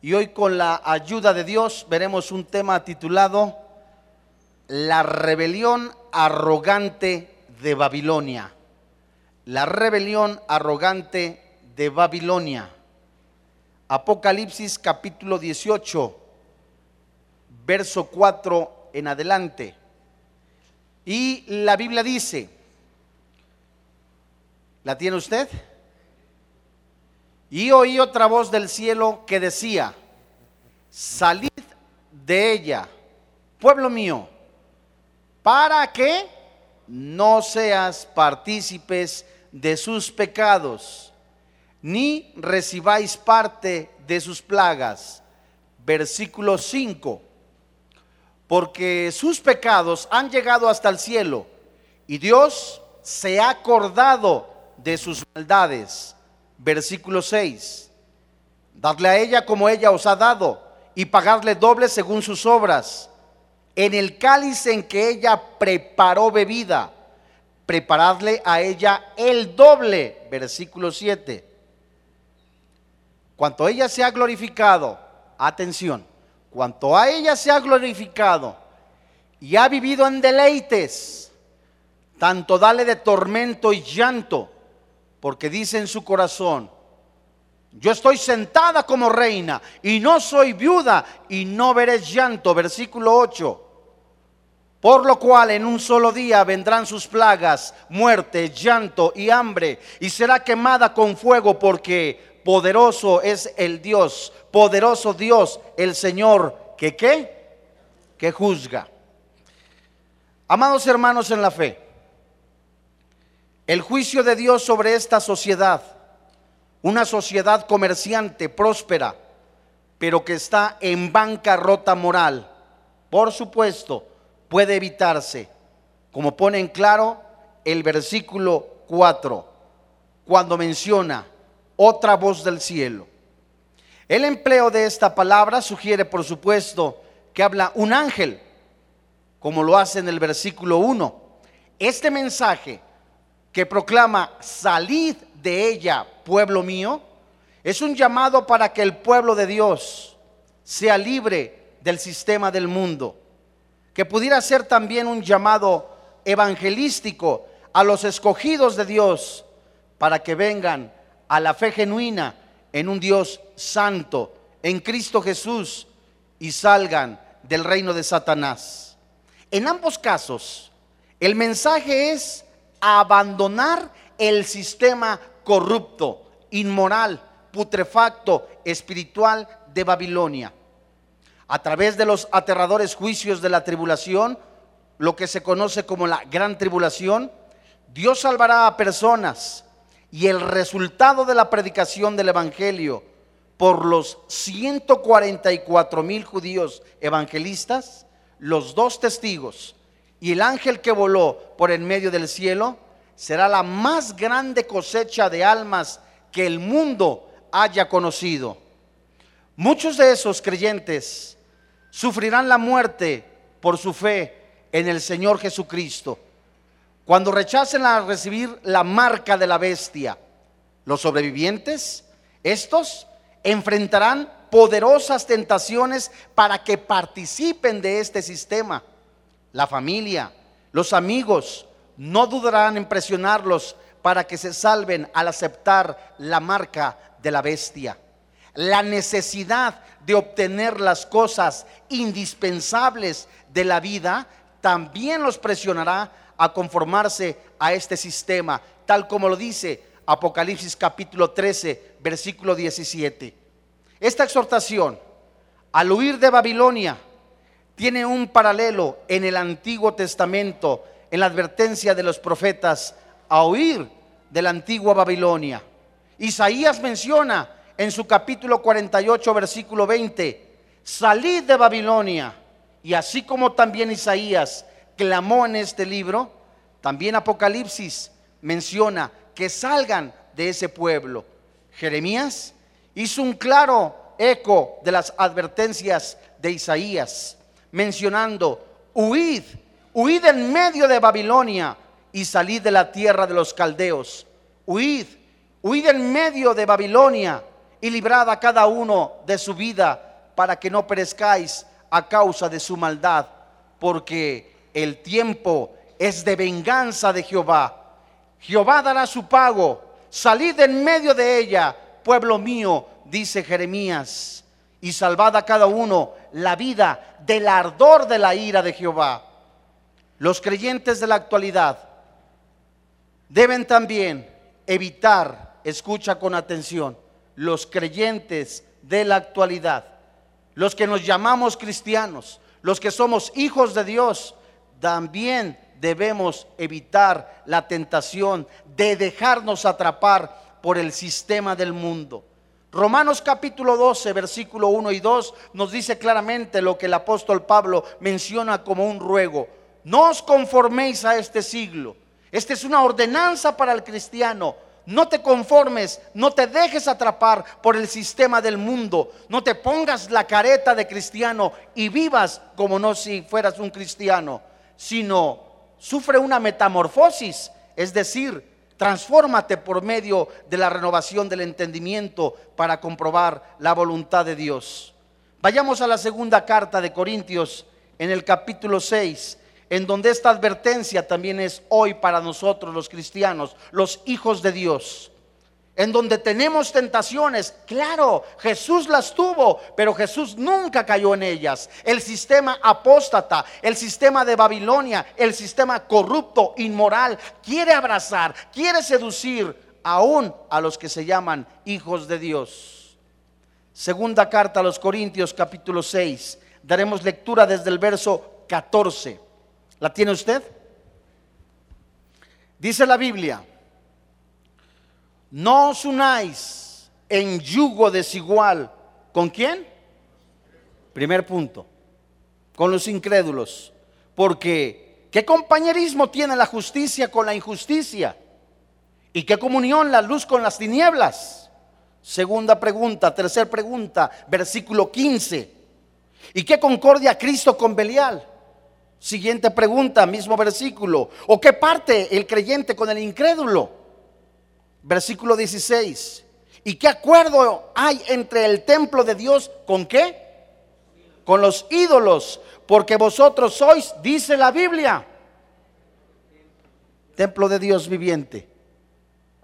Y hoy con la ayuda de Dios veremos un tema titulado La rebelión arrogante de Babilonia. La rebelión arrogante de Babilonia. Apocalipsis capítulo 18, verso 4 en adelante. Y la Biblia dice, ¿la tiene usted? Y oí otra voz del cielo que decía, salid de ella, pueblo mío, para que no seas partícipes de sus pecados, ni recibáis parte de sus plagas. Versículo 5. Porque sus pecados han llegado hasta el cielo, y Dios se ha acordado de sus maldades versículo 6. Dadle a ella como ella os ha dado y pagadle doble según sus obras. En el cáliz en que ella preparó bebida, preparadle a ella el doble, versículo 7. Cuanto ella se ha glorificado, atención, cuanto a ella se ha glorificado y ha vivido en deleites, tanto dale de tormento y llanto porque dice en su corazón, yo estoy sentada como reina y no soy viuda y no veré llanto. Versículo 8. Por lo cual en un solo día vendrán sus plagas, muerte, llanto y hambre, y será quemada con fuego porque poderoso es el Dios, poderoso Dios, el Señor, que qué? Que juzga. Amados hermanos en la fe, el juicio de Dios sobre esta sociedad, una sociedad comerciante, próspera, pero que está en bancarrota moral, por supuesto, puede evitarse, como pone en claro el versículo 4, cuando menciona otra voz del cielo. El empleo de esta palabra sugiere, por supuesto, que habla un ángel, como lo hace en el versículo 1. Este mensaje que proclama, salid de ella, pueblo mío, es un llamado para que el pueblo de Dios sea libre del sistema del mundo, que pudiera ser también un llamado evangelístico a los escogidos de Dios para que vengan a la fe genuina en un Dios santo, en Cristo Jesús, y salgan del reino de Satanás. En ambos casos, el mensaje es abandonar el sistema corrupto, inmoral, putrefacto, espiritual de Babilonia. A través de los aterradores juicios de la tribulación, lo que se conoce como la gran tribulación, Dios salvará a personas y el resultado de la predicación del Evangelio por los 144 mil judíos evangelistas, los dos testigos y el ángel que voló por en medio del cielo será la más grande cosecha de almas que el mundo haya conocido. Muchos de esos creyentes sufrirán la muerte por su fe en el Señor Jesucristo. Cuando rechacen a recibir la marca de la bestia, los sobrevivientes, estos enfrentarán poderosas tentaciones para que participen de este sistema la familia, los amigos, no dudarán en presionarlos para que se salven al aceptar la marca de la bestia. La necesidad de obtener las cosas indispensables de la vida también los presionará a conformarse a este sistema, tal como lo dice Apocalipsis capítulo 13, versículo 17. Esta exhortación, al huir de Babilonia, tiene un paralelo en el Antiguo Testamento, en la advertencia de los profetas a huir de la antigua Babilonia. Isaías menciona en su capítulo 48, versículo 20, salid de Babilonia. Y así como también Isaías clamó en este libro, también Apocalipsis menciona que salgan de ese pueblo. Jeremías hizo un claro eco de las advertencias de Isaías mencionando, huid, huid en medio de Babilonia y salid de la tierra de los caldeos. Huid, huid en medio de Babilonia y librad a cada uno de su vida para que no perezcáis a causa de su maldad, porque el tiempo es de venganza de Jehová. Jehová dará su pago. Salid en medio de ella, pueblo mío, dice Jeremías, y salvad a cada uno la vida del ardor de la ira de Jehová. Los creyentes de la actualidad deben también evitar, escucha con atención, los creyentes de la actualidad, los que nos llamamos cristianos, los que somos hijos de Dios, también debemos evitar la tentación de dejarnos atrapar por el sistema del mundo. Romanos capítulo 12, versículo 1 y 2 nos dice claramente lo que el apóstol Pablo menciona como un ruego. No os conforméis a este siglo. Esta es una ordenanza para el cristiano no te conformes, no te dejes atrapar por el sistema del mundo. No te pongas la careta de cristiano y vivas como no si fueras un cristiano, sino sufre una metamorfosis, es decir, transfórmate por medio de la renovación del entendimiento para comprobar la voluntad de Dios. Vayamos a la segunda carta de Corintios en el capítulo 6 en donde esta advertencia también es hoy para nosotros los cristianos, los hijos de Dios. En donde tenemos tentaciones, claro, Jesús las tuvo, pero Jesús nunca cayó en ellas. El sistema apóstata, el sistema de Babilonia, el sistema corrupto, inmoral, quiere abrazar, quiere seducir aún a los que se llaman hijos de Dios. Segunda carta a los Corintios capítulo 6. Daremos lectura desde el verso 14. ¿La tiene usted? Dice la Biblia, no os unáis en yugo desigual. ¿Con quién? Primer punto, con los incrédulos. Porque, ¿qué compañerismo tiene la justicia con la injusticia? ¿Y qué comunión la luz con las tinieblas? Segunda pregunta, tercera pregunta, versículo 15. ¿Y qué concordia Cristo con Belial? Siguiente pregunta, mismo versículo. ¿O qué parte el creyente con el incrédulo? Versículo 16. ¿Y qué acuerdo hay entre el templo de Dios con qué? Con los ídolos. Porque vosotros sois, dice la Biblia, templo de Dios viviente.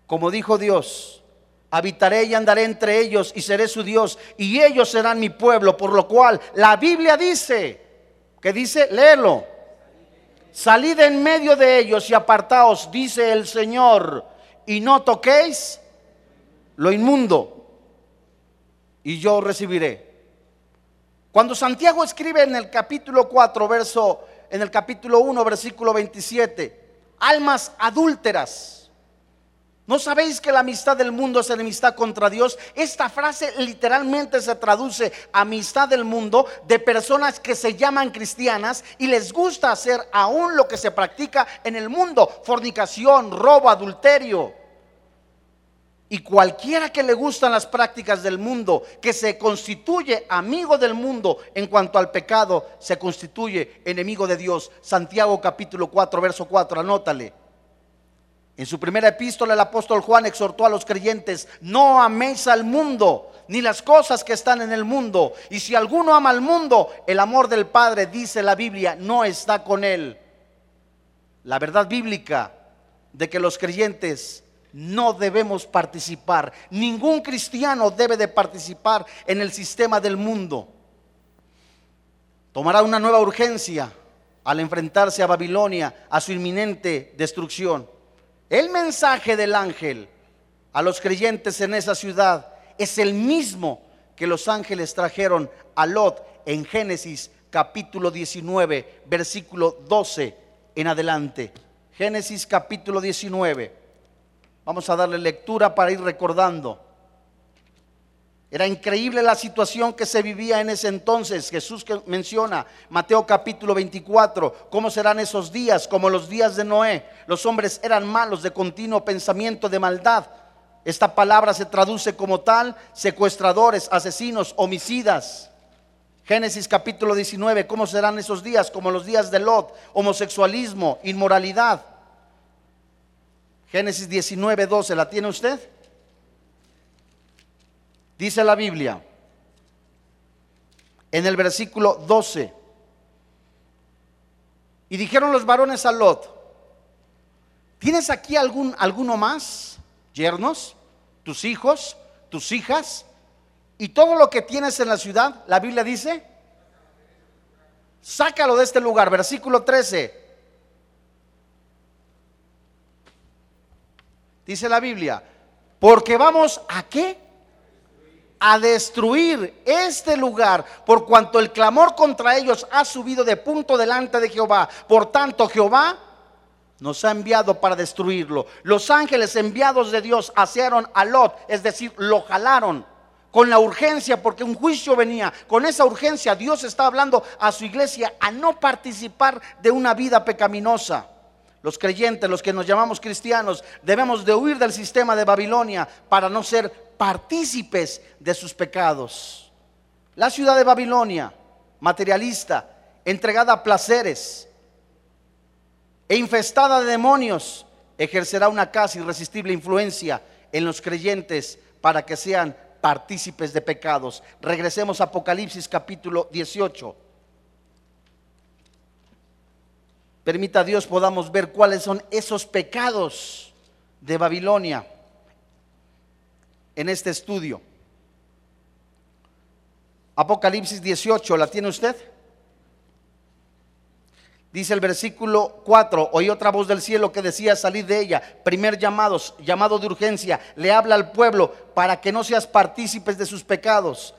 Como dijo Dios, habitaré y andaré entre ellos y seré su Dios y ellos serán mi pueblo. Por lo cual la Biblia dice, que dice, léelo. Salid en medio de ellos y apartaos, dice el Señor, y no toquéis lo inmundo, y yo recibiré. Cuando Santiago escribe en el capítulo 4, verso, en el capítulo 1, versículo 27, almas adúlteras, ¿No sabéis que la amistad del mundo es enemistad contra Dios? Esta frase literalmente se traduce amistad del mundo de personas que se llaman cristianas y les gusta hacer aún lo que se practica en el mundo, fornicación, robo, adulterio. Y cualquiera que le gustan las prácticas del mundo, que se constituye amigo del mundo en cuanto al pecado, se constituye enemigo de Dios. Santiago capítulo 4, verso 4, anótale. En su primera epístola el apóstol Juan exhortó a los creyentes, no améis al mundo, ni las cosas que están en el mundo. Y si alguno ama al mundo, el amor del Padre, dice la Biblia, no está con él. La verdad bíblica de que los creyentes no debemos participar, ningún cristiano debe de participar en el sistema del mundo. Tomará una nueva urgencia al enfrentarse a Babilonia, a su inminente destrucción. El mensaje del ángel a los creyentes en esa ciudad es el mismo que los ángeles trajeron a Lot en Génesis capítulo 19, versículo 12 en adelante. Génesis capítulo 19. Vamos a darle lectura para ir recordando. Era increíble la situación que se vivía en ese entonces. Jesús menciona, Mateo capítulo 24, cómo serán esos días, como los días de Noé. Los hombres eran malos de continuo pensamiento de maldad. Esta palabra se traduce como tal, secuestradores, asesinos, homicidas. Génesis capítulo 19, ¿cómo serán esos días? Como los días de Lot, homosexualismo, inmoralidad. Génesis 19, 12, ¿la tiene usted? Dice la Biblia en el versículo 12. Y dijeron los varones a Lot, ¿tienes aquí algún, alguno más? Yernos, tus hijos, tus hijas y todo lo que tienes en la ciudad, la Biblia dice, sácalo de este lugar, versículo 13. Dice la Biblia, porque vamos a qué? A destruir este lugar, por cuanto el clamor contra ellos ha subido de punto delante de Jehová. Por tanto, Jehová nos ha enviado para destruirlo. Los ángeles enviados de Dios asearon a Lot, es decir, lo jalaron con la urgencia, porque un juicio venía. Con esa urgencia Dios está hablando a su iglesia a no participar de una vida pecaminosa. Los creyentes, los que nos llamamos cristianos, debemos de huir del sistema de Babilonia para no ser partícipes de sus pecados. La ciudad de Babilonia, materialista, entregada a placeres e infestada de demonios, ejercerá una casi irresistible influencia en los creyentes para que sean partícipes de pecados. Regresemos a Apocalipsis capítulo 18. Permita a Dios podamos ver cuáles son esos pecados de Babilonia en este estudio. Apocalipsis 18, ¿la tiene usted? Dice el versículo 4, oí otra voz del cielo que decía salir de ella, primer llamado, llamado de urgencia, le habla al pueblo para que no seas partícipes de sus pecados.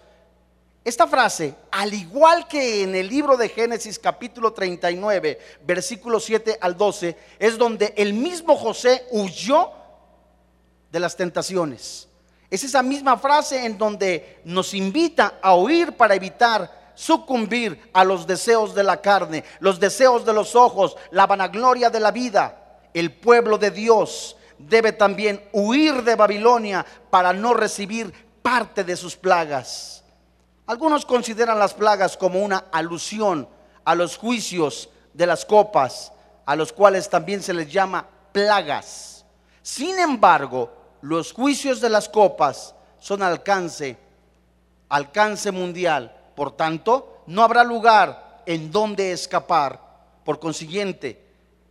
Esta frase, al igual que en el libro de Génesis capítulo 39, versículo 7 al 12, es donde el mismo José huyó de las tentaciones. Es esa misma frase en donde nos invita a huir para evitar sucumbir a los deseos de la carne, los deseos de los ojos, la vanagloria de la vida. El pueblo de Dios debe también huir de Babilonia para no recibir parte de sus plagas. Algunos consideran las plagas como una alusión a los juicios de las copas, a los cuales también se les llama plagas. Sin embargo, los juicios de las copas son alcance, alcance mundial por tanto, no habrá lugar en donde escapar. Por consiguiente,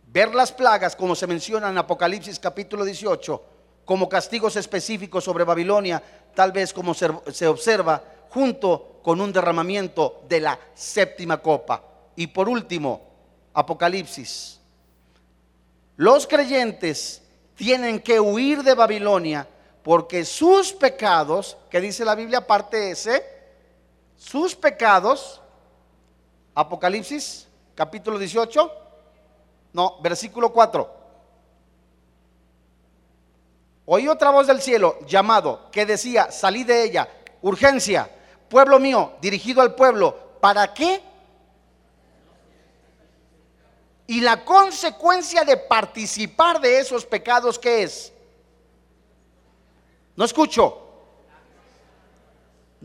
ver las plagas, como se menciona en Apocalipsis capítulo 18, como castigos específicos sobre Babilonia, tal vez como se observa junto con un derramamiento de la séptima copa. Y por último, Apocalipsis. Los creyentes tienen que huir de Babilonia porque sus pecados, que dice la Biblia parte ese, sus pecados, Apocalipsis capítulo 18, no, versículo 4. Oí otra voz del cielo llamado que decía, salí de ella, urgencia, pueblo mío, dirigido al pueblo, ¿para qué? Y la consecuencia de participar de esos pecados, ¿qué es? No escucho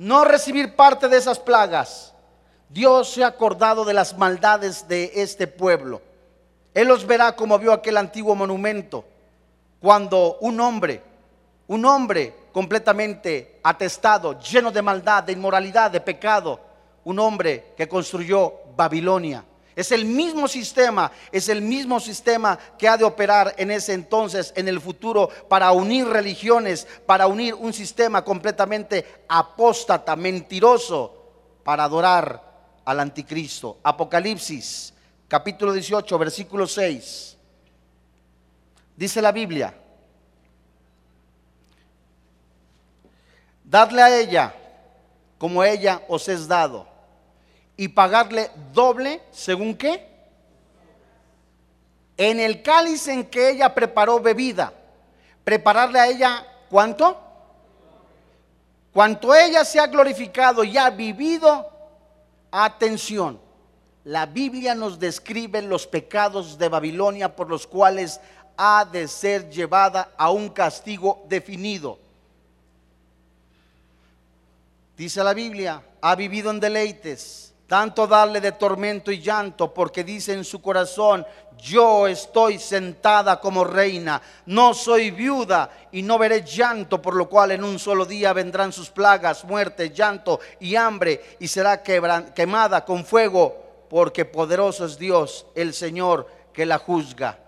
no recibir parte de esas plagas, Dios se ha acordado de las maldades de este pueblo. Él los verá como vio aquel antiguo monumento, cuando un hombre, un hombre completamente atestado, lleno de maldad, de inmoralidad, de pecado, un hombre que construyó Babilonia. Es el mismo sistema, es el mismo sistema que ha de operar en ese entonces, en el futuro, para unir religiones, para unir un sistema completamente apóstata, mentiroso, para adorar al anticristo. Apocalipsis, capítulo 18, versículo 6. Dice la Biblia, dadle a ella como ella os es dado y pagarle doble, según qué? En el cáliz en que ella preparó bebida, prepararle a ella cuánto? Cuanto ella se ha glorificado y ha vivido, atención, la Biblia nos describe los pecados de Babilonia por los cuales ha de ser llevada a un castigo definido. Dice la Biblia, ha vivido en deleites, tanto darle de tormento y llanto, porque dice en su corazón, yo estoy sentada como reina, no soy viuda y no veré llanto, por lo cual en un solo día vendrán sus plagas, muerte, llanto y hambre, y será quemada con fuego, porque poderoso es Dios, el Señor, que la juzga.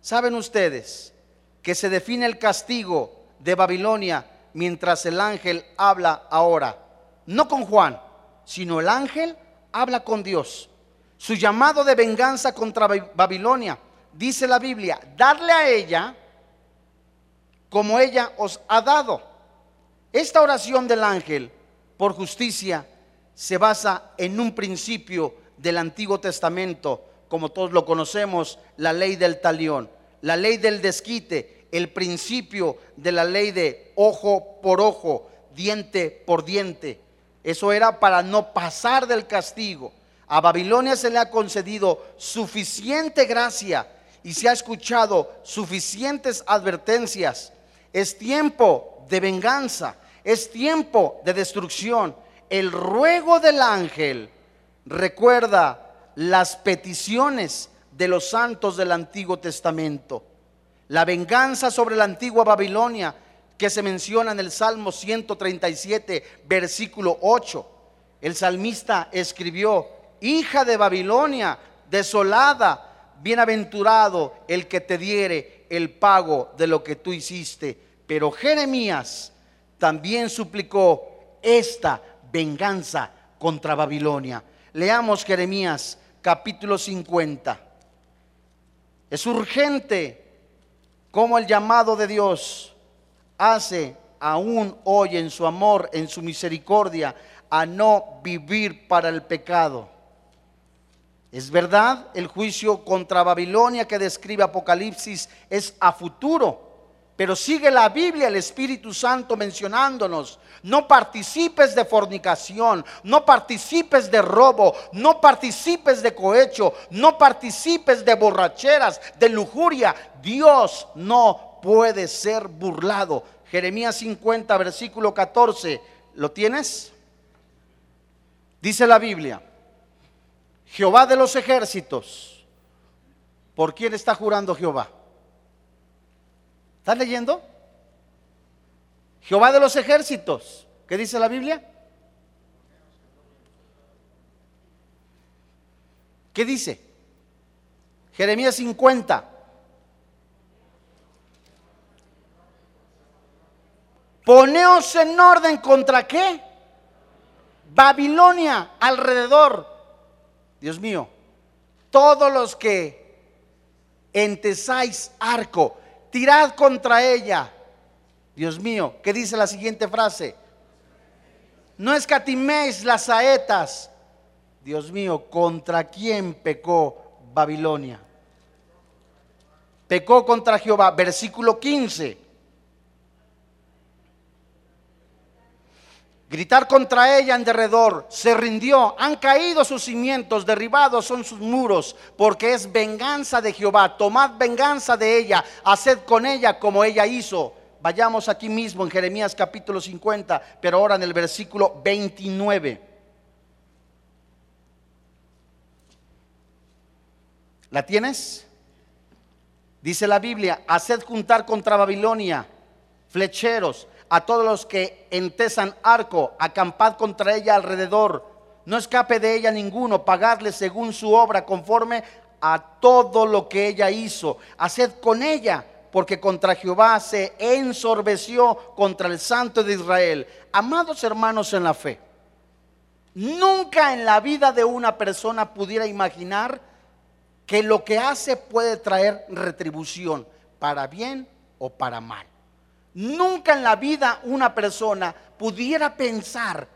¿Saben ustedes que se define el castigo de Babilonia mientras el ángel habla ahora? No con Juan, sino el ángel habla con Dios. Su llamado de venganza contra Babilonia, dice la Biblia, darle a ella como ella os ha dado. Esta oración del ángel por justicia se basa en un principio del Antiguo Testamento, como todos lo conocemos, la ley del talión, la ley del desquite, el principio de la ley de ojo por ojo, diente por diente. Eso era para no pasar del castigo. A Babilonia se le ha concedido suficiente gracia y se ha escuchado suficientes advertencias. Es tiempo de venganza, es tiempo de destrucción. El ruego del ángel recuerda las peticiones de los santos del Antiguo Testamento. La venganza sobre la antigua Babilonia que se menciona en el Salmo 137, versículo 8. El salmista escribió, hija de Babilonia, desolada, bienaventurado el que te diere el pago de lo que tú hiciste. Pero Jeremías también suplicó esta venganza contra Babilonia. Leamos Jeremías capítulo 50. Es urgente como el llamado de Dios hace aún hoy en su amor, en su misericordia, a no vivir para el pecado. Es verdad, el juicio contra Babilonia que describe Apocalipsis es a futuro, pero sigue la Biblia, el Espíritu Santo mencionándonos, no participes de fornicación, no participes de robo, no participes de cohecho, no participes de borracheras, de lujuria. Dios no puede ser burlado. Jeremías 50, versículo 14. ¿Lo tienes? Dice la Biblia, Jehová de los ejércitos. ¿Por quién está jurando Jehová? ¿Estás leyendo? Jehová de los ejércitos. ¿Qué dice la Biblia? ¿Qué dice? Jeremías 50. Poneos en orden contra qué? Babilonia alrededor. Dios mío, todos los que entesáis arco, tirad contra ella. Dios mío, ¿qué dice la siguiente frase? No escatiméis las saetas. Dios mío, ¿contra quién pecó Babilonia? Pecó contra Jehová. Versículo 15. Gritar contra ella en derredor, se rindió, han caído sus cimientos, derribados son sus muros, porque es venganza de Jehová, tomad venganza de ella, haced con ella como ella hizo. Vayamos aquí mismo en Jeremías capítulo 50, pero ahora en el versículo 29. ¿La tienes? Dice la Biblia, haced juntar contra Babilonia flecheros, a todos los que entesan arco, acampad contra ella alrededor, no escape de ella ninguno, pagadle según su obra, conforme a todo lo que ella hizo. Haced con ella, porque contra Jehová se ensorbeció contra el Santo de Israel. Amados hermanos en la fe, nunca en la vida de una persona pudiera imaginar que lo que hace puede traer retribución, para bien o para mal. Nunca en la vida una persona pudiera pensar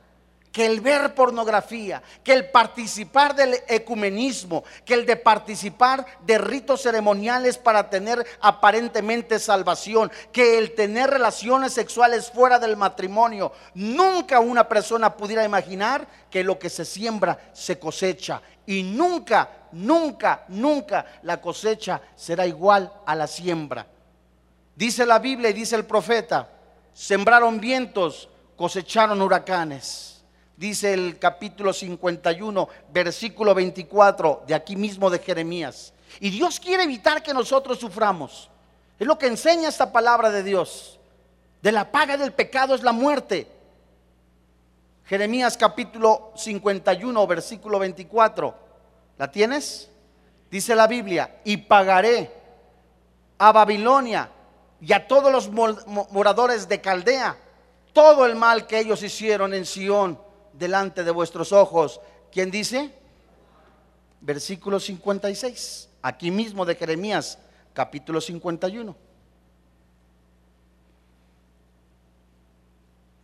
que el ver pornografía, que el participar del ecumenismo, que el de participar de ritos ceremoniales para tener aparentemente salvación, que el tener relaciones sexuales fuera del matrimonio, nunca una persona pudiera imaginar que lo que se siembra se cosecha y nunca, nunca, nunca la cosecha será igual a la siembra. Dice la Biblia y dice el profeta, sembraron vientos, cosecharon huracanes. dice el capítulo 51, versículo 24, de aquí mismo de Jeremías. Y Dios quiere evitar que nosotros suframos. Es lo que enseña esta palabra de Dios. De la paga del pecado es la muerte. Jeremías capítulo 51, versículo 24. ¿La tienes? Dice la Biblia, y pagaré a Babilonia y a todos los moradores de Caldea todo el mal que ellos hicieron en Sión delante de vuestros ojos. ¿Quién dice? Versículo 56, aquí mismo de Jeremías, capítulo 51.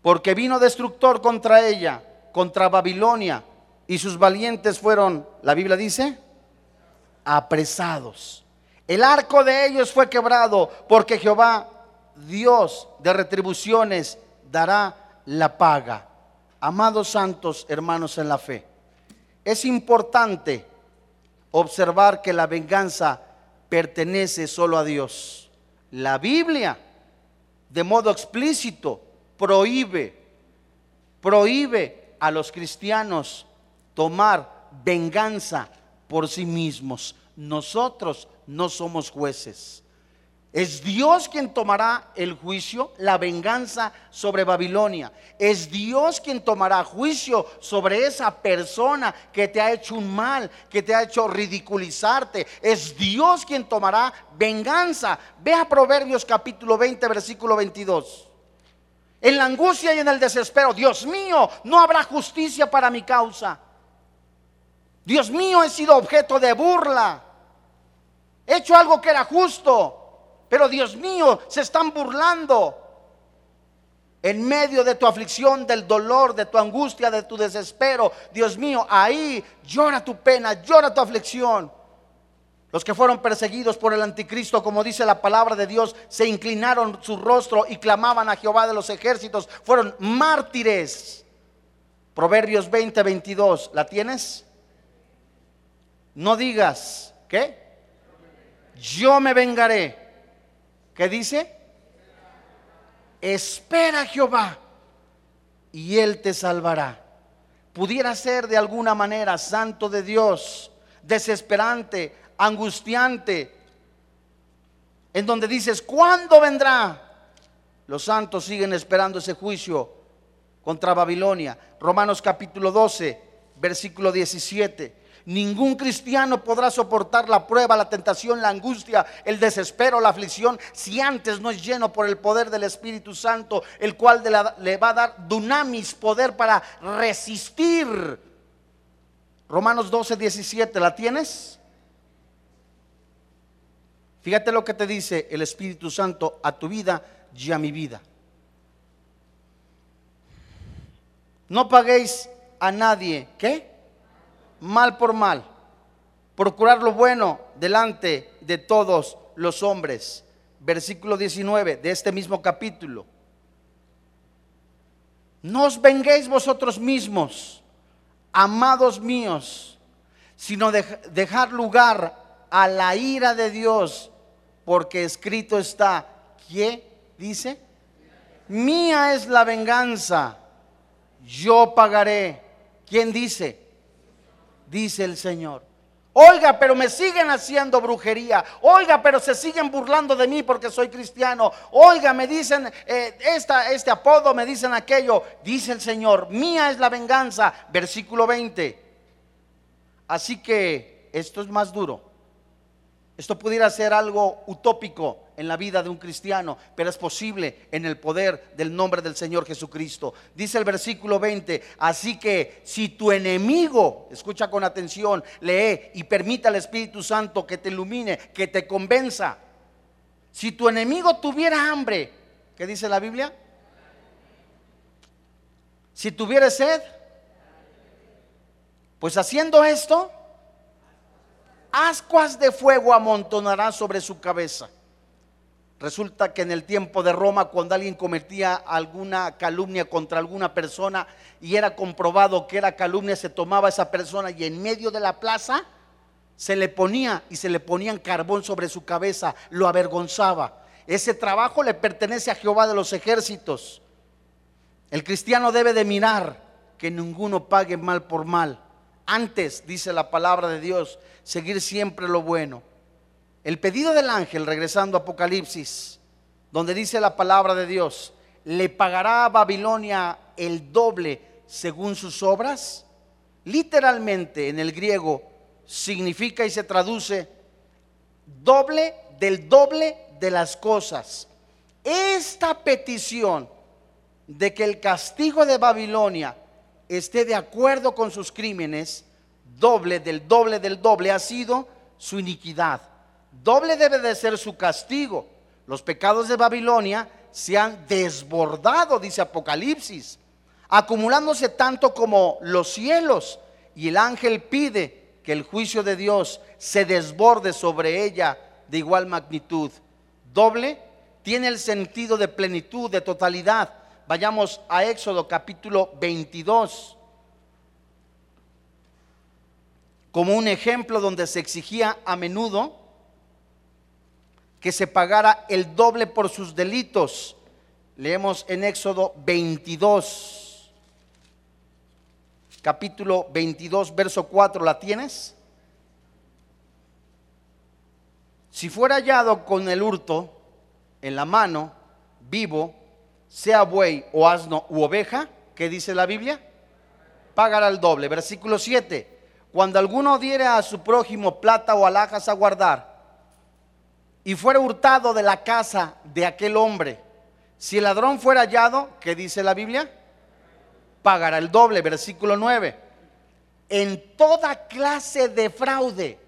Porque vino destructor contra ella, contra Babilonia, y sus valientes fueron, la Biblia dice, apresados. El arco de ellos fue quebrado, porque Jehová, Dios de retribuciones, dará la paga. Amados santos hermanos en la fe, es importante observar que la venganza pertenece solo a Dios. La Biblia, de modo explícito, prohíbe, prohíbe a los cristianos tomar venganza por sí mismos. Nosotros no somos jueces. Es Dios quien tomará el juicio, la venganza sobre Babilonia. Es Dios quien tomará juicio sobre esa persona que te ha hecho un mal, que te ha hecho ridiculizarte. Es Dios quien tomará venganza. Ve a Proverbios capítulo 20, versículo 22. En la angustia y en el desespero, Dios mío, no habrá justicia para mi causa. Dios mío, he sido objeto de burla. He hecho algo que era justo pero Dios mío, se están burlando. En medio de tu aflicción, del dolor, de tu angustia, de tu desespero, Dios mío, ahí llora tu pena, llora tu aflicción. Los que fueron perseguidos por el anticristo, como dice la palabra de Dios, se inclinaron su rostro y clamaban a Jehová de los ejércitos. Fueron mártires. Proverbios 20, 22. ¿La tienes? No digas, ¿qué? Yo me vengaré ¿Qué dice? Espera Jehová y Él te salvará. Pudiera ser de alguna manera santo de Dios, desesperante, angustiante, en donde dices, ¿cuándo vendrá? Los santos siguen esperando ese juicio contra Babilonia. Romanos capítulo 12, versículo 17. Ningún cristiano podrá soportar la prueba, la tentación, la angustia, el desespero, la aflicción, si antes no es lleno por el poder del Espíritu Santo, el cual le va a dar dunamis, poder para resistir. Romanos 12, 17, ¿la tienes? Fíjate lo que te dice el Espíritu Santo a tu vida y a mi vida. No paguéis a nadie, ¿qué? Mal por mal, procurar lo bueno delante de todos los hombres. Versículo 19 de este mismo capítulo. No os venguéis vosotros mismos, amados míos, sino dejar lugar a la ira de Dios, porque escrito está, ¿qué dice? Mía es la venganza, yo pagaré. ¿Quién dice? Dice el Señor. Oiga, pero me siguen haciendo brujería. Oiga, pero se siguen burlando de mí porque soy cristiano. Oiga, me dicen eh, esta, este apodo, me dicen aquello. Dice el Señor, mía es la venganza. Versículo 20. Así que esto es más duro. Esto pudiera ser algo utópico en la vida de un cristiano, pero es posible en el poder del nombre del Señor Jesucristo. Dice el versículo 20, así que si tu enemigo, escucha con atención, lee y permita al Espíritu Santo que te ilumine, que te convenza. Si tu enemigo tuviera hambre, ¿qué dice la Biblia? Si tuviera sed, pues haciendo esto, ascuas de fuego amontonará sobre su cabeza. Resulta que en el tiempo de Roma, cuando alguien cometía alguna calumnia contra alguna persona y era comprobado que era calumnia, se tomaba esa persona y en medio de la plaza se le ponía y se le ponían carbón sobre su cabeza, lo avergonzaba. Ese trabajo le pertenece a Jehová de los ejércitos. El cristiano debe de mirar que ninguno pague mal por mal. Antes, dice la palabra de Dios, seguir siempre lo bueno. El pedido del ángel, regresando a Apocalipsis, donde dice la palabra de Dios, le pagará a Babilonia el doble según sus obras. Literalmente en el griego significa y se traduce doble del doble de las cosas. Esta petición de que el castigo de Babilonia esté de acuerdo con sus crímenes, doble del doble del doble ha sido su iniquidad. Doble debe de ser su castigo. Los pecados de Babilonia se han desbordado, dice Apocalipsis, acumulándose tanto como los cielos. Y el ángel pide que el juicio de Dios se desborde sobre ella de igual magnitud. Doble tiene el sentido de plenitud, de totalidad. Vayamos a Éxodo capítulo 22. Como un ejemplo donde se exigía a menudo que se pagara el doble por sus delitos. Leemos en Éxodo 22, capítulo 22, verso 4, ¿la tienes? Si fuera hallado con el hurto en la mano, vivo, sea buey o asno u oveja, ¿qué dice la Biblia? Pagará el doble. Versículo 7. Cuando alguno diere a su prójimo plata o alhajas a guardar, y fuera hurtado de la casa de aquel hombre, si el ladrón fuera hallado, ¿qué dice la Biblia? Pagará el doble, versículo 9. En toda clase de fraude.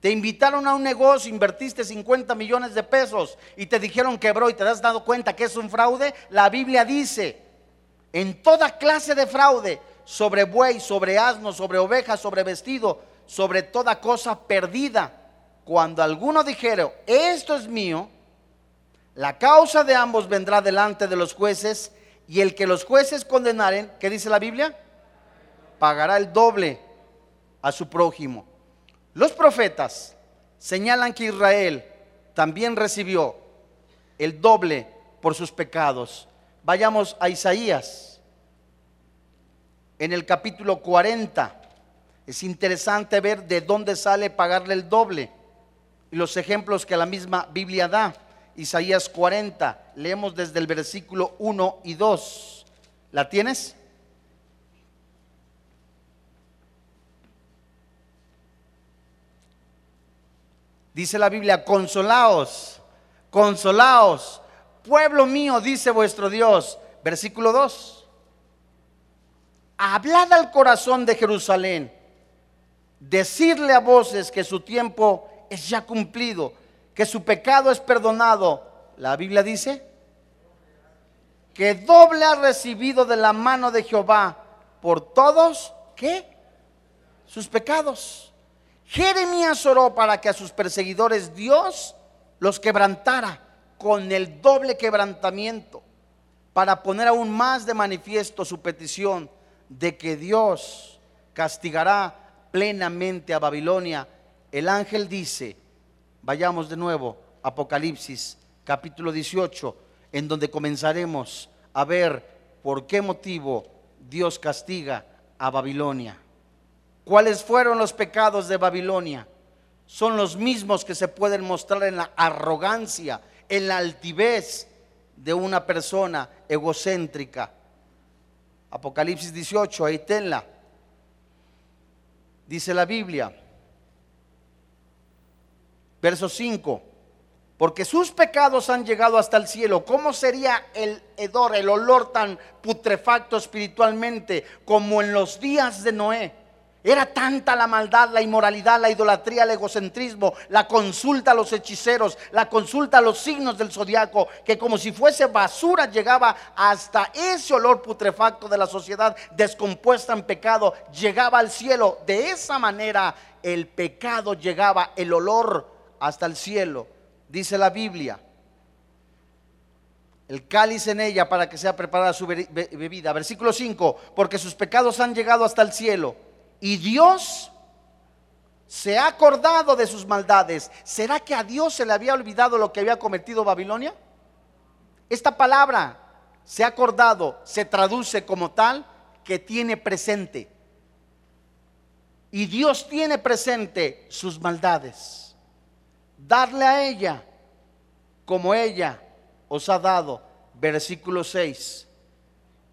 Te invitaron a un negocio, invertiste 50 millones de pesos y te dijeron quebró y te has dado cuenta que es un fraude. La Biblia dice, en toda clase de fraude, sobre buey, sobre asno, sobre oveja, sobre vestido, sobre toda cosa perdida cuando alguno dijera, esto es mío, la causa de ambos vendrá delante de los jueces y el que los jueces condenaren, ¿qué dice la Biblia? Pagará el doble a su prójimo. Los profetas señalan que Israel también recibió el doble por sus pecados. Vayamos a Isaías en el capítulo 40. Es interesante ver de dónde sale pagarle el doble los ejemplos que la misma Biblia da. Isaías 40, leemos desde el versículo 1 y 2. ¿La tienes? Dice la Biblia, consolaos, consolaos, pueblo mío, dice vuestro Dios. Versículo 2. Hablad al corazón de Jerusalén, decirle a voces que su tiempo es ya cumplido, que su pecado es perdonado. La Biblia dice que doble ha recibido de la mano de Jehová por todos, ¿qué? Sus pecados. Jeremías oró para que a sus perseguidores Dios los quebrantara con el doble quebrantamiento, para poner aún más de manifiesto su petición de que Dios castigará plenamente a Babilonia el ángel dice, vayamos de nuevo, Apocalipsis capítulo 18, en donde comenzaremos a ver por qué motivo Dios castiga a Babilonia. ¿Cuáles fueron los pecados de Babilonia? Son los mismos que se pueden mostrar en la arrogancia, en la altivez de una persona egocéntrica. Apocalipsis 18, ahí tenla. Dice la Biblia, Verso 5. Porque sus pecados han llegado hasta el cielo. ¿Cómo sería el hedor, el olor tan putrefacto espiritualmente como en los días de Noé? Era tanta la maldad, la inmoralidad, la idolatría, el egocentrismo, la consulta a los hechiceros, la consulta a los signos del zodiaco, que como si fuese basura llegaba hasta ese olor putrefacto de la sociedad descompuesta en pecado, llegaba al cielo. De esa manera el pecado llegaba, el olor hasta el cielo, dice la Biblia. El cáliz en ella para que sea preparada su bebida. Versículo 5, porque sus pecados han llegado hasta el cielo y Dios se ha acordado de sus maldades. ¿Será que a Dios se le había olvidado lo que había cometido Babilonia? Esta palabra se ha acordado se traduce como tal que tiene presente. Y Dios tiene presente sus maldades. Darle a ella como ella os ha dado, versículo 6.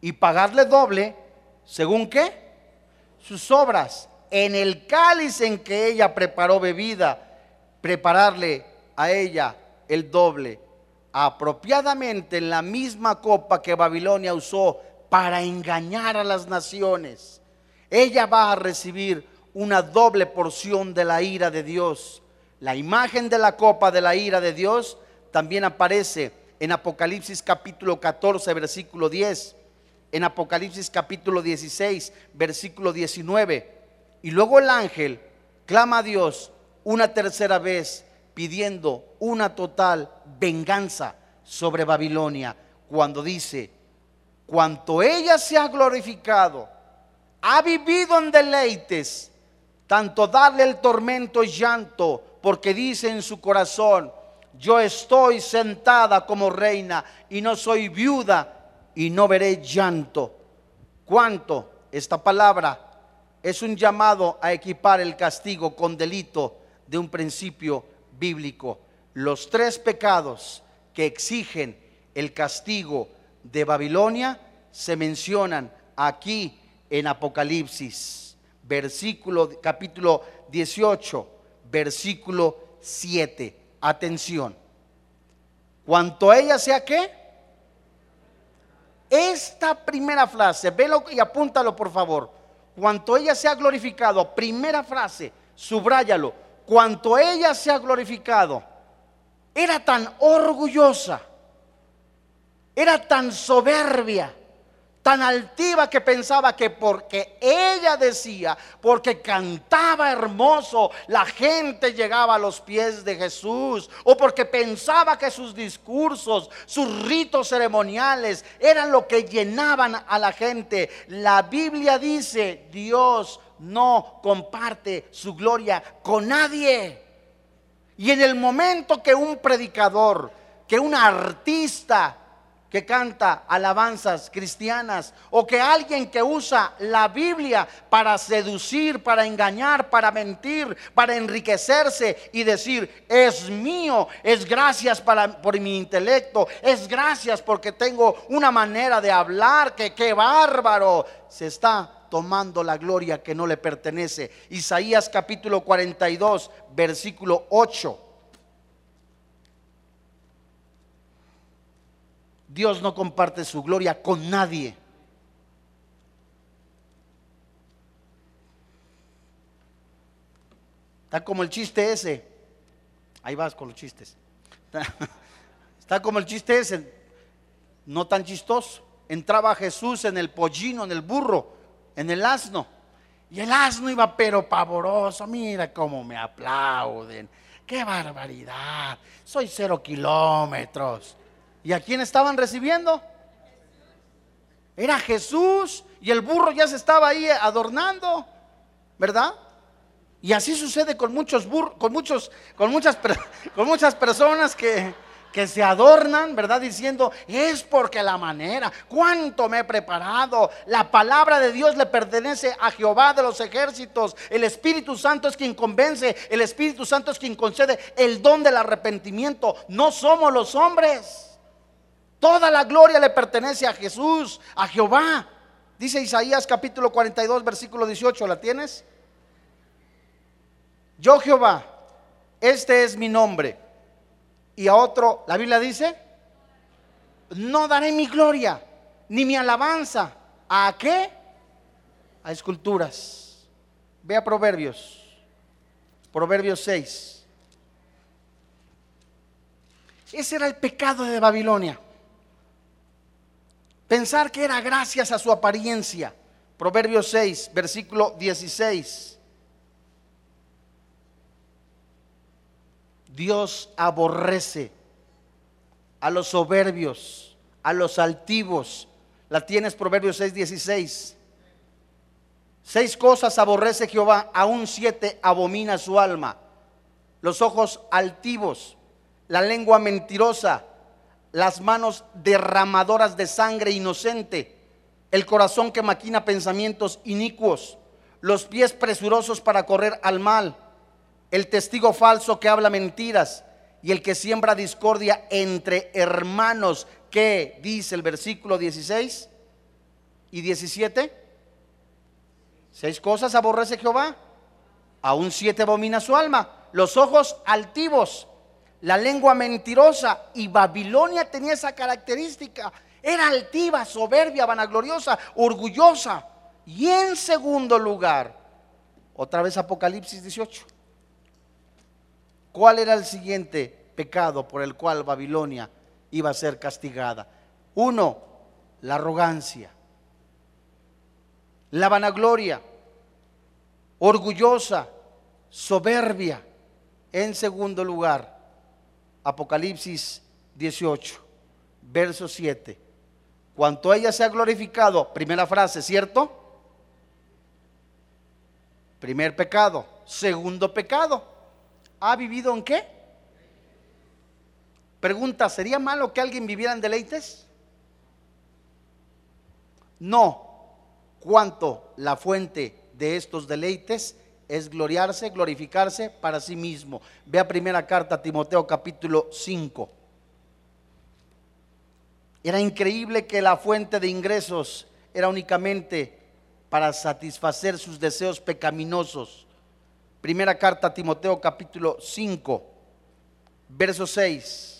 Y pagarle doble, según qué? Sus obras. En el cáliz en que ella preparó bebida, prepararle a ella el doble. Apropiadamente en la misma copa que Babilonia usó para engañar a las naciones. Ella va a recibir una doble porción de la ira de Dios. La imagen de la copa de la ira de Dios también aparece en Apocalipsis capítulo 14, versículo 10, en Apocalipsis capítulo 16, versículo 19. Y luego el ángel clama a Dios una tercera vez pidiendo una total venganza sobre Babilonia cuando dice, cuanto ella se ha glorificado, ha vivido en deleites, tanto darle el tormento y llanto, porque dice en su corazón, yo estoy sentada como reina y no soy viuda y no veré llanto. ¿Cuánto? Esta palabra es un llamado a equipar el castigo con delito de un principio bíblico. Los tres pecados que exigen el castigo de Babilonia se mencionan aquí en Apocalipsis, versículo capítulo 18, versículo 7. Atención. Cuanto a ella sea qué? Esta primera frase, velo y apúntalo por favor. Cuanto ella sea glorificado, primera frase, subráyalo. Cuanto ella sea glorificado, era tan orgullosa, era tan soberbia tan altiva que pensaba que porque ella decía, porque cantaba hermoso, la gente llegaba a los pies de Jesús, o porque pensaba que sus discursos, sus ritos ceremoniales eran lo que llenaban a la gente. La Biblia dice, Dios no comparte su gloria con nadie. Y en el momento que un predicador, que un artista, que canta alabanzas cristianas o que alguien que usa la Biblia para seducir, para engañar, para mentir, para enriquecerse y decir, es mío, es gracias por mi intelecto, es gracias porque tengo una manera de hablar, que qué bárbaro, se está tomando la gloria que no le pertenece. Isaías capítulo 42, versículo 8. Dios no comparte su gloria con nadie. Está como el chiste ese. Ahí vas con los chistes. Está, como el chiste ese, no tan chistoso. Entraba Jesús en el pollino, en el burro, en el asno. Y el asno iba pero pavoroso. Mira cómo me aplauden. Qué barbaridad. Soy cero kilómetros. ¿Y a quién estaban recibiendo? Era Jesús y el burro ya se estaba ahí adornando, ¿verdad? Y así sucede con muchos burros, con muchos, con muchas, con muchas personas que, que se adornan, ¿verdad? Diciendo, es porque la manera, cuánto me he preparado. La palabra de Dios le pertenece a Jehová de los ejércitos. El Espíritu Santo es quien convence, el Espíritu Santo es quien concede el don del arrepentimiento. No somos los hombres. Toda la gloria le pertenece a Jesús, a Jehová. Dice Isaías capítulo 42, versículo 18, ¿la tienes? Yo Jehová, este es mi nombre. Y a otro, la Biblia dice, no daré mi gloria ni mi alabanza. ¿A qué? A esculturas. Ve a Proverbios. Proverbios 6. Ese era el pecado de Babilonia. Pensar que era gracias a su apariencia. Proverbios 6, versículo 16. Dios aborrece a los soberbios, a los altivos. La tienes Proverbios 6, 16. Seis cosas aborrece Jehová, aún siete abomina su alma. Los ojos altivos, la lengua mentirosa, las manos derramadoras de sangre inocente, el corazón que maquina pensamientos inicuos, los pies presurosos para correr al mal, el testigo falso que habla mentiras y el que siembra discordia entre hermanos, que dice el versículo 16 y 17. Seis cosas aborrece Jehová, aún siete abomina su alma, los ojos altivos, la lengua mentirosa, y Babilonia tenía esa característica, era altiva, soberbia, vanagloriosa, orgullosa. Y en segundo lugar, otra vez Apocalipsis 18. ¿Cuál era el siguiente pecado por el cual Babilonia iba a ser castigada? Uno, la arrogancia, la vanagloria, orgullosa, soberbia. En segundo lugar, Apocalipsis 18, verso 7 Cuanto ella se ha glorificado, primera frase, ¿cierto? Primer pecado. Segundo pecado. ¿Ha vivido en qué? Pregunta, ¿sería malo que alguien viviera en deleites? No. Cuanto la fuente de estos deleites es gloriarse, glorificarse para sí mismo. Vea primera carta a Timoteo capítulo 5. Era increíble que la fuente de ingresos era únicamente para satisfacer sus deseos pecaminosos. Primera carta a Timoteo capítulo 5, verso 6.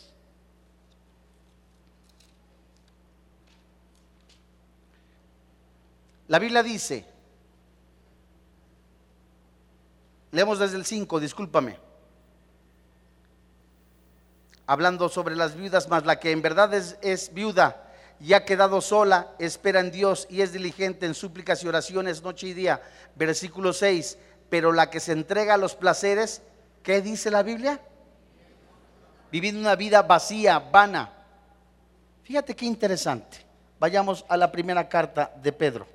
La Biblia dice, leemos desde el 5, discúlpame hablando sobre las viudas, más la que en verdad es, viuda y ha quedado sola, espera en Dios y es diligente en súplicas y oraciones noche y día. Versículo 6, pero la que se entrega a los placeres, ¿qué dice la Biblia? Viviendo una vida vacía, vana. Fíjate qué interesante. Vayamos a la primera carta de Pedro.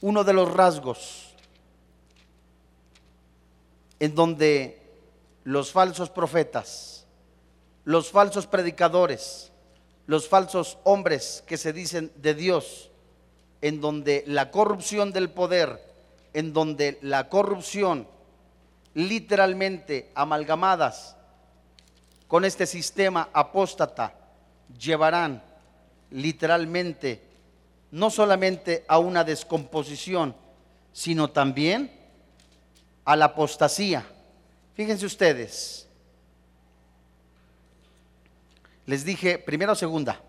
Uno de los rasgos en donde los falsos profetas los falsos predicadores, los falsos hombres que se dicen de Dios, en donde la corrupción del poder, en donde la corrupción literalmente amalgamadas con este sistema apóstata llevarán literalmente no solamente a una descomposición, sino también a la apostasía. Fíjense ustedes, les dije, primera o segunda.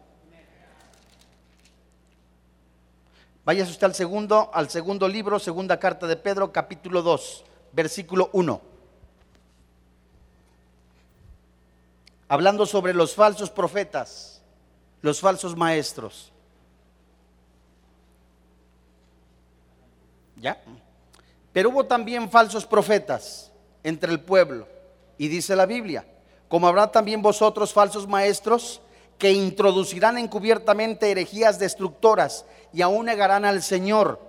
Váyase usted al segundo, al segundo libro, segunda carta de Pedro, capítulo 2, versículo 1. Hablando sobre los falsos profetas, los falsos maestros. ¿Ya? Pero hubo también falsos profetas entre el pueblo. Y dice la Biblia, como habrá también vosotros falsos maestros que introducirán encubiertamente herejías destructoras y aún negarán al Señor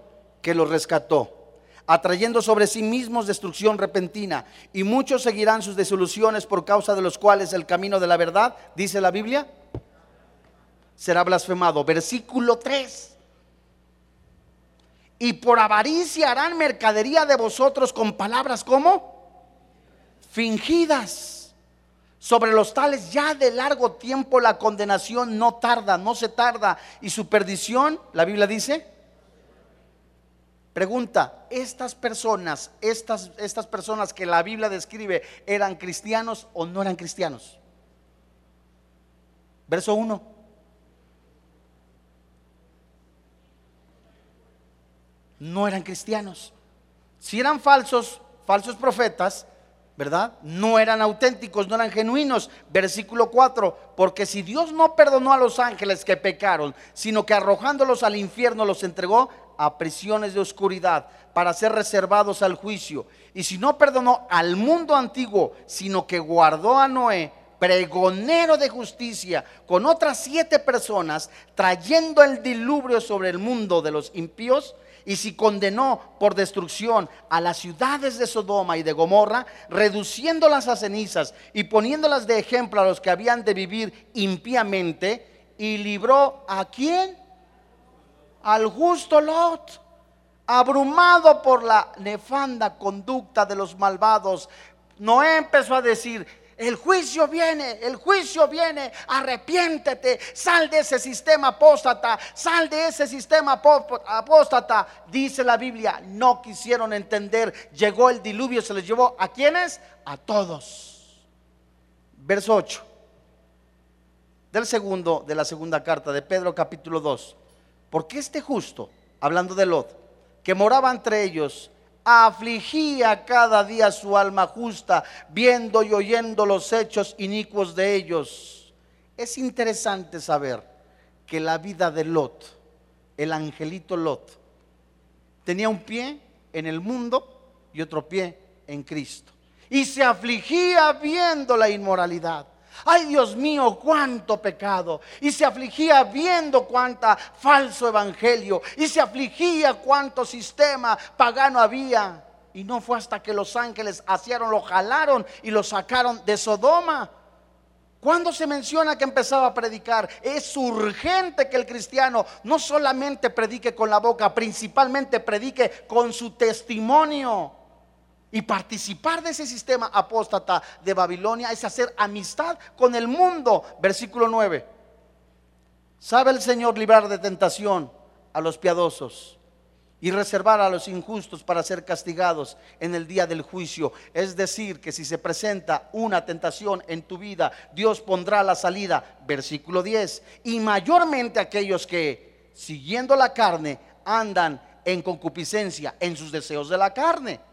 que los rescató, atrayendo sobre sí mismos destrucción repentina. Y muchos seguirán sus desoluciones por causa de los cuales el camino de la verdad, dice la Biblia, será blasfemado. Versículo 3. Y por avaricia harán mercadería de vosotros con palabras como fingidas sobre los tales ya de largo tiempo la condenación no tarda, no se tarda. Y su perdición, la Biblia dice, pregunta, ¿estas personas, estas, estas personas que la Biblia describe, eran cristianos o no eran cristianos? Verso 1. No eran cristianos. Si eran falsos, falsos profetas, ¿verdad? No eran auténticos, no eran genuinos. Versículo 4, porque si Dios no perdonó a los ángeles que pecaron, sino que arrojándolos al infierno los entregó a prisiones de oscuridad para ser reservados al juicio. Y si no perdonó al mundo antiguo, sino que guardó a Noé, pregonero de justicia, con otras siete personas, trayendo el diluvio sobre el mundo de los impíos, y si condenó por destrucción a las ciudades de Sodoma y de Gomorra, reduciéndolas a cenizas y poniéndolas de ejemplo a los que habían de vivir impíamente, y libró a quién? al justo Lot, abrumado por la nefanda conducta de los malvados. Noé empezó a decir, el juicio viene, el juicio viene, arrepiéntete, sal de ese sistema apóstata, sal de ese sistema apóstata. Dice la Biblia, no quisieron entender, llegó el diluvio, se les llevó a quienes? A todos. Verso 8 del segundo de la segunda carta de Pedro capítulo 2. Porque este justo, hablando de Lot, que moraba entre ellos, afligía cada día su alma justa, viendo y oyendo los hechos inicuos de ellos. Es interesante saber que la vida de Lot, el angelito Lot, tenía un pie en el mundo y otro pie en Cristo. Y se afligía viendo la inmoralidad. Ay Dios mío, cuánto pecado. Y se afligía viendo cuánta falso evangelio. Y se afligía cuánto sistema pagano había. Y no fue hasta que los ángeles hacieron, lo jalaron y lo sacaron de Sodoma. Cuando se menciona que empezaba a predicar, es urgente que el cristiano no solamente predique con la boca, principalmente predique con su testimonio. Y participar de ese sistema apóstata de Babilonia es hacer amistad con el mundo. Versículo 9. ¿Sabe el Señor librar de tentación a los piadosos y reservar a los injustos para ser castigados en el día del juicio? Es decir, que si se presenta una tentación en tu vida, Dios pondrá la salida. Versículo 10. Y mayormente aquellos que, siguiendo la carne, andan en concupiscencia en sus deseos de la carne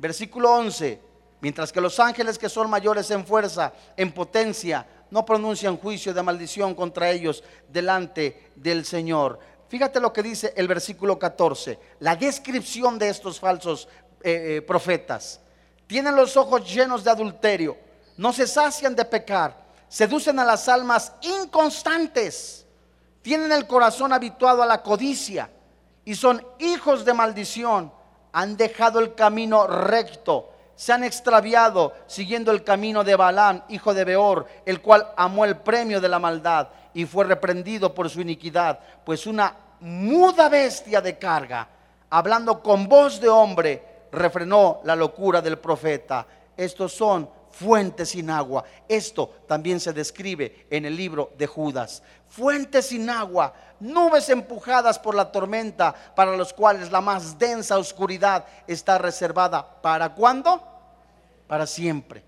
Versículo 11. Mientras que los ángeles que son mayores en fuerza, en potencia, no pronuncian juicio de maldición contra ellos delante del Señor. Fíjate lo que dice el versículo 14, la descripción de estos falsos eh, eh, profetas. Tienen los ojos llenos de adulterio, no se sacian de pecar, seducen a las almas inconstantes, tienen el corazón habituado a la codicia y son hijos de maldición han dejado el camino recto, se han extraviado siguiendo el camino de Balaam, hijo de Beor, el cual amó el premio de la maldad y fue reprendido por su iniquidad, pues una muda bestia de carga, hablando con voz de hombre, refrenó la locura del profeta. Estos son fuentes sin agua. Esto también se describe en el libro de Judas. Fuentes sin agua, nubes empujadas por la tormenta, para los cuales la más densa oscuridad está reservada. ¿Para cuándo? Para siempre.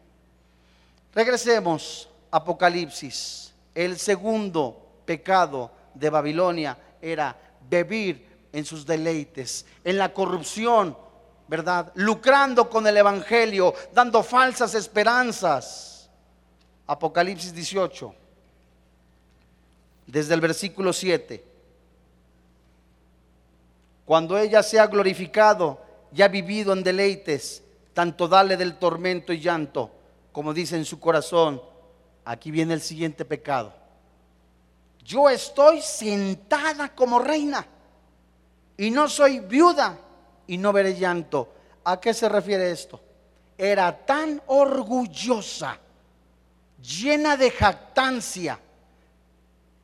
Regresemos, Apocalipsis. El segundo pecado de Babilonia era beber en sus deleites, en la corrupción, ¿verdad? Lucrando con el Evangelio, dando falsas esperanzas. Apocalipsis 18, desde el versículo 7. Cuando ella sea glorificado y ha vivido en deleites, tanto dale del tormento y llanto, como dice en su corazón, aquí viene el siguiente pecado. Yo estoy sentada como reina y no soy viuda y no veré llanto. ¿A qué se refiere esto? Era tan orgullosa, llena de jactancia,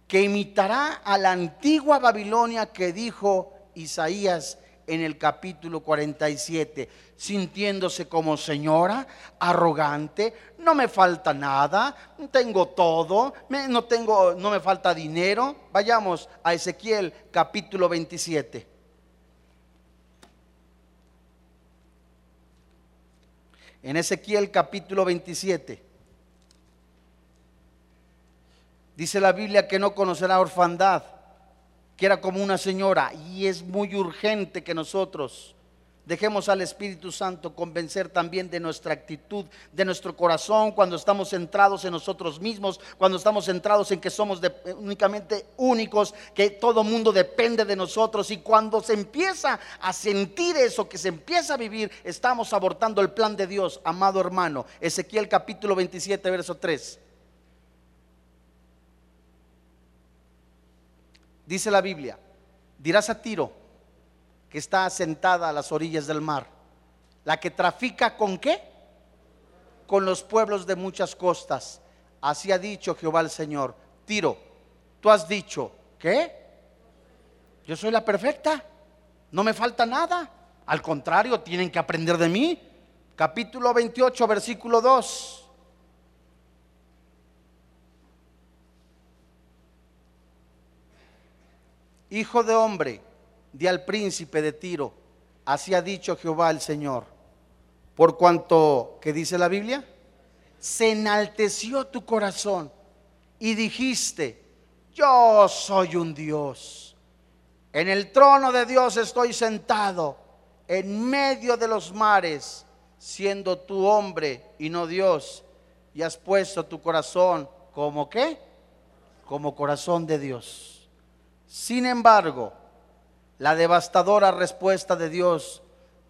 que imitará a la antigua Babilonia que dijo Isaías en el capítulo 47, sintiéndose como señora, arrogante, no me falta nada, tengo todo, no tengo no me falta dinero. Vayamos a Ezequiel capítulo 27. En Ezequiel capítulo 27. Dice la Biblia que no conocerá orfandad, que era como una señora, y es muy urgente que nosotros Dejemos al Espíritu Santo convencer también de nuestra actitud, de nuestro corazón, cuando estamos centrados en nosotros mismos, cuando estamos centrados en que somos únicamente únicos, que todo mundo depende de nosotros. Y cuando se empieza a sentir eso, que se empieza a vivir, estamos abortando el plan de Dios, amado hermano. Ezequiel capítulo 27, verso 3. Dice la Biblia, dirás a Tiro, que está sentada a las orillas del mar. La que trafica con qué? Con los pueblos de muchas costas. Así ha dicho Jehová el Señor. Tiro, tú has dicho, ¿qué? Yo soy la perfecta. No me falta nada. Al contrario, tienen que aprender de mí. Capítulo 28, versículo 2. Hijo de hombre, di al príncipe de Tiro, así ha dicho Jehová el Señor. Por cuanto, ¿qué dice la Biblia? Se enalteció tu corazón y dijiste, yo soy un Dios. En el trono de Dios estoy sentado en medio de los mares, siendo tu hombre y no Dios. Y has puesto tu corazón como qué? Como corazón de Dios. Sin embargo, la devastadora respuesta de Dios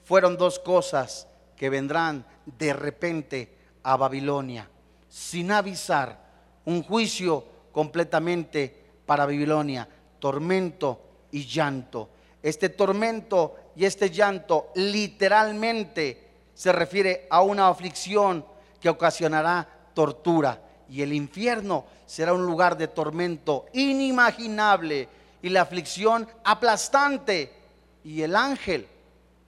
fueron dos cosas que vendrán de repente a Babilonia, sin avisar, un juicio completamente para Babilonia, tormento y llanto. Este tormento y este llanto literalmente se refiere a una aflicción que ocasionará tortura y el infierno será un lugar de tormento inimaginable y la aflicción aplastante y el ángel,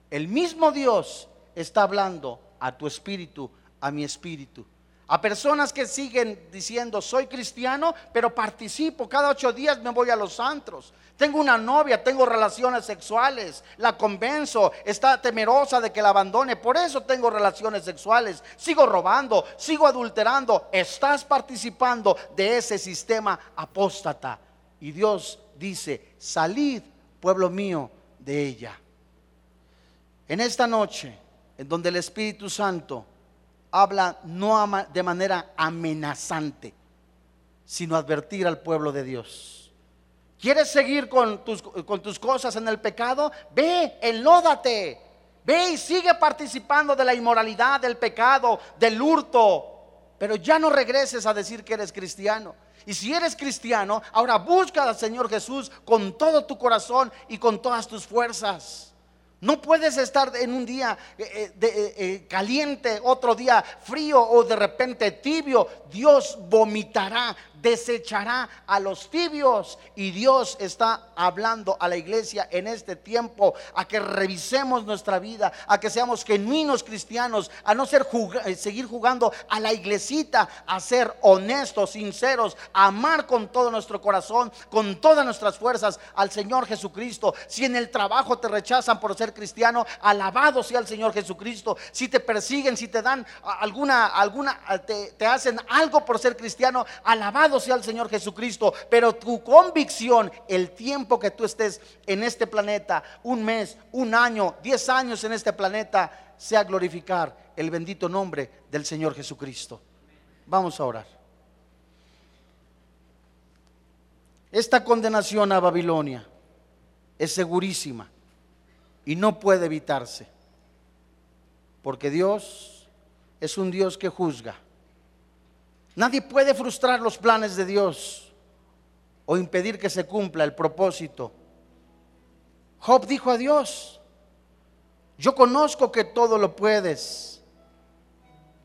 el mismo Dios está hablando a tu espíritu, a mi espíritu. A personas que siguen diciendo, soy cristiano, pero participo, cada ocho días me voy a los antros. Tengo una novia, tengo relaciones sexuales, la convenzo, está temerosa de que la abandone, por eso tengo relaciones sexuales, sigo robando, sigo adulterando. Estás participando de ese sistema apóstata. Y Dios dice, salid, pueblo mío, de ella. En esta noche, en donde el Espíritu Santo habla no de manera amenazante, sino advertir al pueblo de Dios. ¿Quieres seguir con tus, con tus cosas en el pecado? Ve, enlódate. Ve y sigue participando de la inmoralidad, del pecado, del hurto. Pero ya no regreses a decir que eres cristiano. Y si eres cristiano, ahora busca al Señor Jesús con todo tu corazón y con todas tus fuerzas. No puedes estar en un día eh, eh, eh, caliente, otro día frío o de repente tibio. Dios vomitará desechará a los tibios. Y Dios está hablando a la iglesia en este tiempo a que revisemos nuestra vida, a que seamos genuinos cristianos, a no ser eh, seguir jugando a la iglesita, a ser honestos, sinceros, a amar con todo nuestro corazón, con todas nuestras fuerzas al Señor Jesucristo. Si en el trabajo te rechazan por ser cristiano, alabado sea el Señor Jesucristo. Si te persiguen, si te dan alguna, alguna, te, te hacen algo por ser cristiano, sea el Señor Jesucristo, pero tu convicción, el tiempo que tú estés en este planeta, un mes, un año, diez años en este planeta, sea glorificar el bendito nombre del Señor Jesucristo. Vamos a orar. Esta condenación a Babilonia es segurísima y no puede evitarse, porque Dios es un Dios que juzga. Nadie puede frustrar los planes de Dios o impedir que se cumpla el propósito. Job dijo a Dios, yo conozco que todo lo puedes,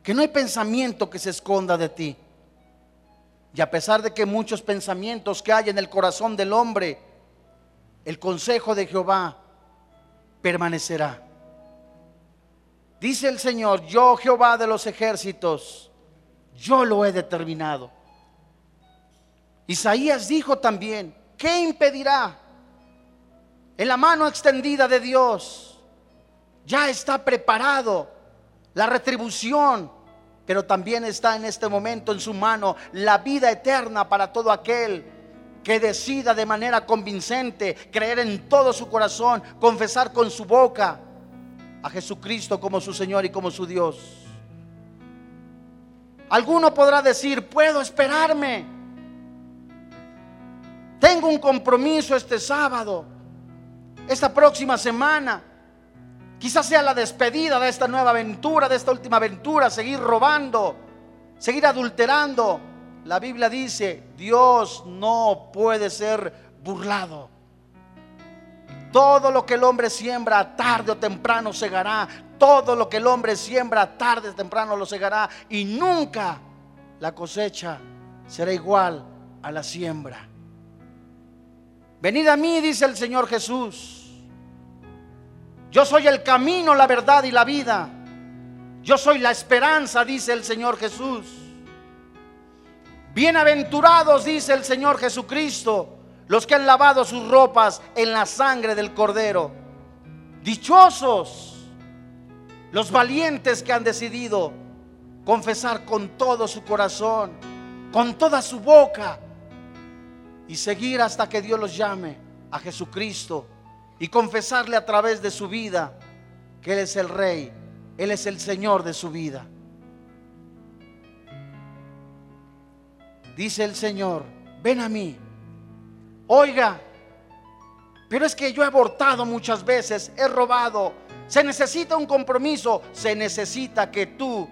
que no hay pensamiento que se esconda de ti. Y a pesar de que muchos pensamientos que hay en el corazón del hombre, el consejo de Jehová permanecerá. Dice el Señor, yo Jehová de los ejércitos, yo lo he determinado. Isaías dijo también, ¿qué impedirá? En la mano extendida de Dios ya está preparado la retribución, pero también está en este momento en su mano la vida eterna para todo aquel que decida de manera convincente creer en todo su corazón, confesar con su boca a Jesucristo como su Señor y como su Dios. Alguno podrá decir, puedo esperarme. Tengo un compromiso este sábado, esta próxima semana. Quizás sea la despedida de esta nueva aventura, de esta última aventura, seguir robando, seguir adulterando. La Biblia dice, Dios no puede ser burlado. Todo lo que el hombre siembra, tarde o temprano segará. Todo lo que el hombre siembra, tarde o temprano lo segará. Y nunca la cosecha será igual a la siembra. Venid a mí, dice el Señor Jesús. Yo soy el camino, la verdad y la vida. Yo soy la esperanza, dice el Señor Jesús. Bienaventurados, dice el Señor Jesucristo, los que han lavado sus ropas en la sangre del Cordero. Dichosos los valientes que han decidido confesar con todo su corazón, con toda su boca y seguir hasta que Dios los llame a Jesucristo y confesarle a través de su vida que Él es el Rey, Él es el Señor de su vida. Dice el Señor, ven a mí. Oiga, pero es que yo he abortado muchas veces, he robado. Se necesita un compromiso, se necesita que tú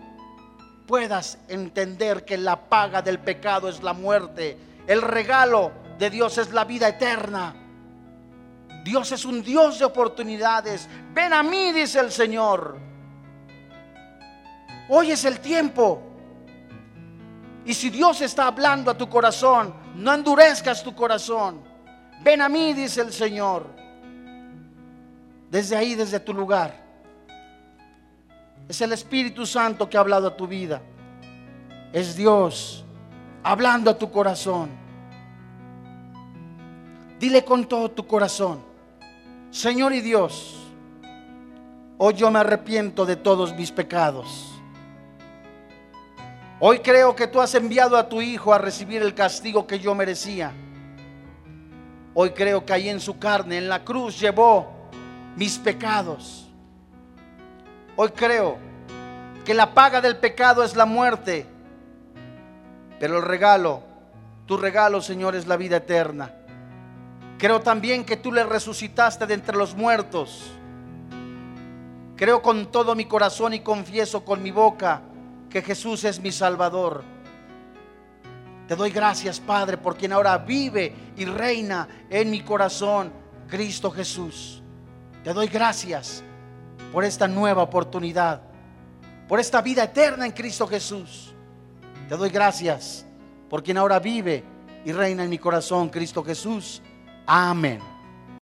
puedas entender que la paga del pecado es la muerte. El regalo de Dios es la vida eterna. Dios es un Dios de oportunidades. Ven a mí, dice el Señor. Hoy es el tiempo. Y si Dios está hablando a tu corazón, no endurezcas tu corazón. Ven a mí, dice el Señor. Desde ahí, desde tu lugar. Es el Espíritu Santo que ha hablado a tu vida. Es Dios hablando a tu corazón. Dile con todo tu corazón, Señor y Dios, hoy yo me arrepiento de todos mis pecados. Hoy creo que tú has enviado a tu Hijo a recibir el castigo que yo merecía. Hoy creo que ahí en su carne, en la cruz, llevó mis pecados. Hoy creo que la paga del pecado es la muerte, pero el regalo, tu regalo, Señor, es la vida eterna. Creo también que tú le resucitaste de entre los muertos. Creo con todo mi corazón y confieso con mi boca que Jesús es mi Salvador. Te doy gracias, Padre, por quien ahora vive y reina en mi corazón, Cristo Jesús. Te doy gracias por esta nueva oportunidad, por esta vida eterna en Cristo Jesús. Te doy gracias por quien ahora vive y reina en mi corazón, Cristo Jesús. Amén.